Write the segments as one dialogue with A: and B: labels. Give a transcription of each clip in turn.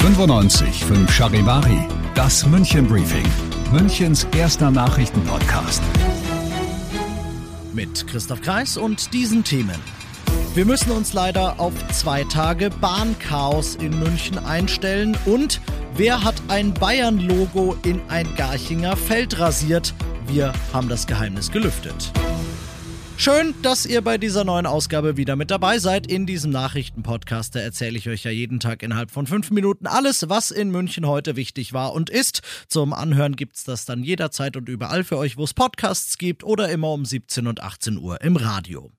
A: 95 5 Charivari, das München Briefing, Münchens erster Nachrichtenpodcast.
B: Mit Christoph Kreis und diesen Themen. Wir müssen uns leider auf zwei Tage Bahnchaos in München einstellen und wer hat ein Bayern-Logo in ein Garchinger Feld rasiert? Wir haben das Geheimnis gelüftet. Schön, dass ihr bei dieser neuen Ausgabe wieder mit dabei seid. In diesem Nachrichtenpodcast erzähle ich euch ja jeden Tag innerhalb von fünf Minuten alles, was in München heute wichtig war und ist. Zum Anhören gibt's das dann jederzeit und überall für euch, wo es Podcasts gibt oder immer um 17 und 18 Uhr im Radio.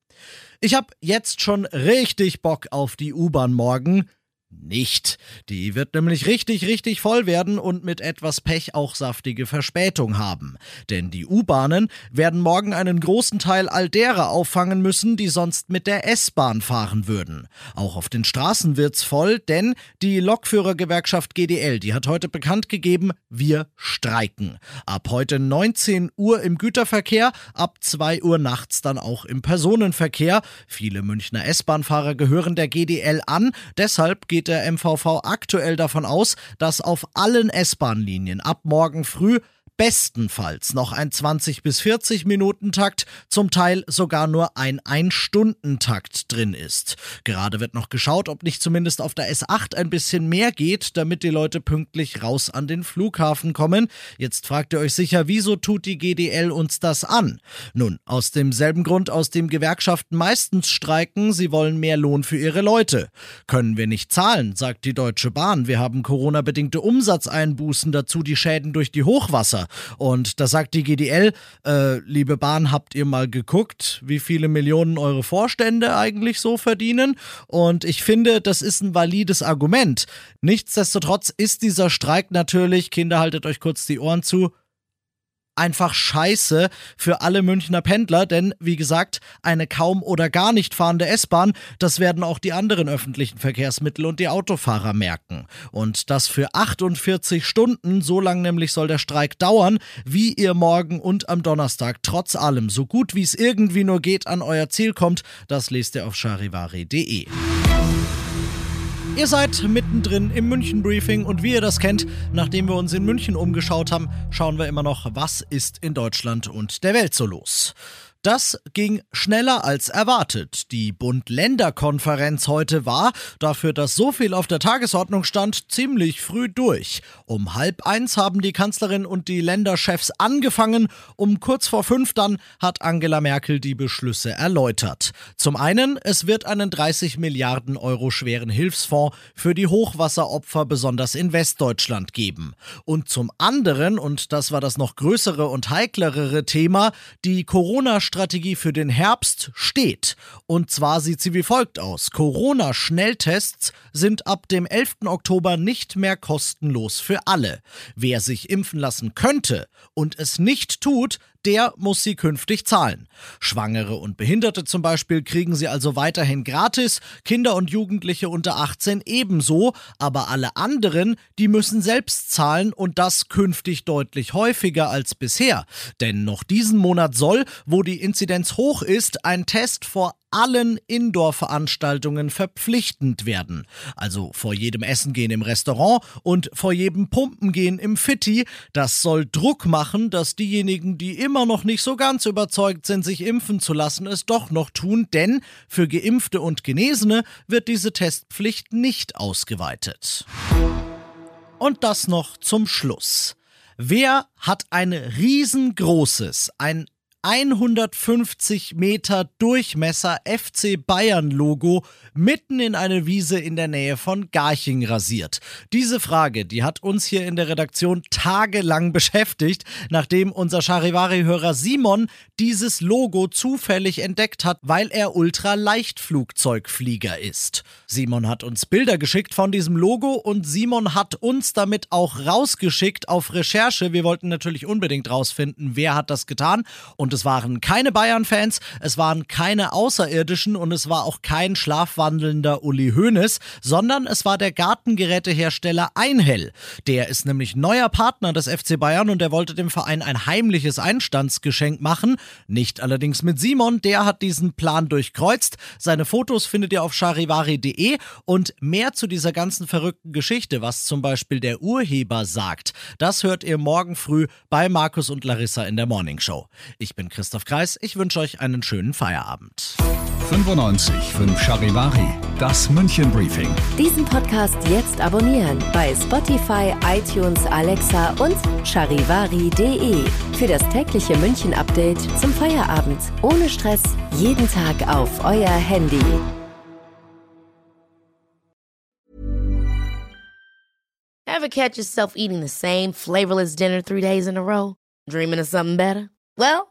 B: Ich habe jetzt schon richtig Bock auf die U-Bahn morgen nicht. Die wird nämlich richtig, richtig voll werden und mit etwas Pech auch saftige Verspätung haben. Denn die U-Bahnen werden morgen einen großen Teil all derer auffangen müssen, die sonst mit der S-Bahn fahren würden. Auch auf den Straßen wird's voll, denn die Lokführergewerkschaft GDL, die hat heute bekannt gegeben, wir streiken. Ab heute 19 Uhr im Güterverkehr, ab 2 Uhr nachts dann auch im Personenverkehr. Viele Münchner S-Bahn-Fahrer gehören der GDL an, deshalb geht geht der MVV aktuell davon aus, dass auf allen S-Bahn-Linien ab morgen früh bestenfalls noch ein 20 bis 40 Minuten Takt, zum Teil sogar nur ein Ein-Stunden-Takt drin ist. Gerade wird noch geschaut, ob nicht zumindest auf der S8 ein bisschen mehr geht, damit die Leute pünktlich raus an den Flughafen kommen. Jetzt fragt ihr euch sicher, wieso tut die GDL uns das an? Nun, aus demselben Grund, aus dem Gewerkschaften meistens streiken, sie wollen mehr Lohn für ihre Leute. Können wir nicht zahlen, sagt die Deutsche Bahn. Wir haben Corona-bedingte Umsatzeinbußen, dazu die Schäden durch die Hochwasser. Und da sagt die GDL, äh, liebe Bahn, habt ihr mal geguckt, wie viele Millionen eure Vorstände eigentlich so verdienen? Und ich finde, das ist ein valides Argument. Nichtsdestotrotz ist dieser Streik natürlich, Kinder, haltet euch kurz die Ohren zu, einfach scheiße für alle Münchner Pendler, denn wie gesagt, eine kaum oder gar nicht fahrende S-Bahn, das werden auch die anderen öffentlichen Verkehrsmittel und die Autofahrer merken. Und das für 48 Stunden, so lang nämlich soll der Streik dauern, wie ihr morgen und am Donnerstag trotz allem so gut wie es irgendwie nur geht an euer Ziel kommt, das lest ihr auf charivari.de. Ihr seid mittendrin im München Briefing und wie ihr das kennt, nachdem wir uns in München umgeschaut haben, schauen wir immer noch, was ist in Deutschland und der Welt so los. Das ging schneller als erwartet. Die Bund-Länder-Konferenz heute war, dafür, dass so viel auf der Tagesordnung stand, ziemlich früh durch. Um halb eins haben die Kanzlerin und die Länderchefs angefangen. Um kurz vor fünf dann hat Angela Merkel die Beschlüsse erläutert. Zum einen, es wird einen 30 Milliarden Euro schweren Hilfsfonds für die Hochwasseropfer besonders in Westdeutschland geben. Und zum anderen, und das war das noch größere und heiklere Thema, die Corona- Strategie für den Herbst steht. Und zwar sieht sie wie folgt aus. Corona-Schnelltests sind ab dem 11. Oktober nicht mehr kostenlos für alle. Wer sich impfen lassen könnte und es nicht tut, der muss sie künftig zahlen. Schwangere und Behinderte zum Beispiel kriegen sie also weiterhin gratis, Kinder und Jugendliche unter 18 ebenso, aber alle anderen, die müssen selbst zahlen und das künftig deutlich häufiger als bisher. Denn noch diesen Monat soll, wo die Inzidenz hoch ist, ein Test vor allen Indoor-Veranstaltungen verpflichtend werden. Also vor jedem Essen gehen im Restaurant und vor jedem Pumpen gehen im Fitti. Das soll Druck machen, dass diejenigen, die immer noch nicht so ganz überzeugt sind, sich impfen zu lassen, es doch noch tun, denn für Geimpfte und Genesene wird diese Testpflicht nicht ausgeweitet. Und das noch zum Schluss. Wer hat ein riesengroßes, ein 150 Meter Durchmesser FC Bayern Logo mitten in eine Wiese in der Nähe von Garching rasiert? Diese Frage, die hat uns hier in der Redaktion tagelang beschäftigt, nachdem unser Charivari-Hörer Simon dieses Logo zufällig entdeckt hat, weil er Ultraleichtflugzeugflieger ist. Simon hat uns Bilder geschickt von diesem Logo und Simon hat uns damit auch rausgeschickt auf Recherche. Wir wollten natürlich unbedingt rausfinden, wer hat das getan. Und es waren keine Bayern-Fans, es waren keine Außerirdischen und es war auch kein schlafwandelnder Uli Hoeneß, sondern es war der Gartengerätehersteller Einhell. Der ist nämlich neuer Partner des FC Bayern und er wollte dem Verein ein heimliches Einstandsgeschenk machen. Nicht allerdings mit Simon, der hat diesen Plan durchkreuzt. Seine Fotos findet ihr auf charivari.de und mehr zu dieser ganzen verrückten Geschichte, was zum Beispiel der Urheber sagt, das hört ihr morgen früh bei Markus und Larissa in der Morning Show. Ich bin Christoph Kreis, ich wünsche euch einen schönen Feierabend.
A: 95 5 Charivari, das München Briefing.
C: Diesen Podcast jetzt abonnieren bei Spotify, iTunes, Alexa und charivari.de. Für das tägliche München Update zum Feierabend. Ohne Stress, jeden Tag auf euer Handy.
D: Ever catch yourself eating the same flavorless dinner three days in a row? Dreaming of something better? Well,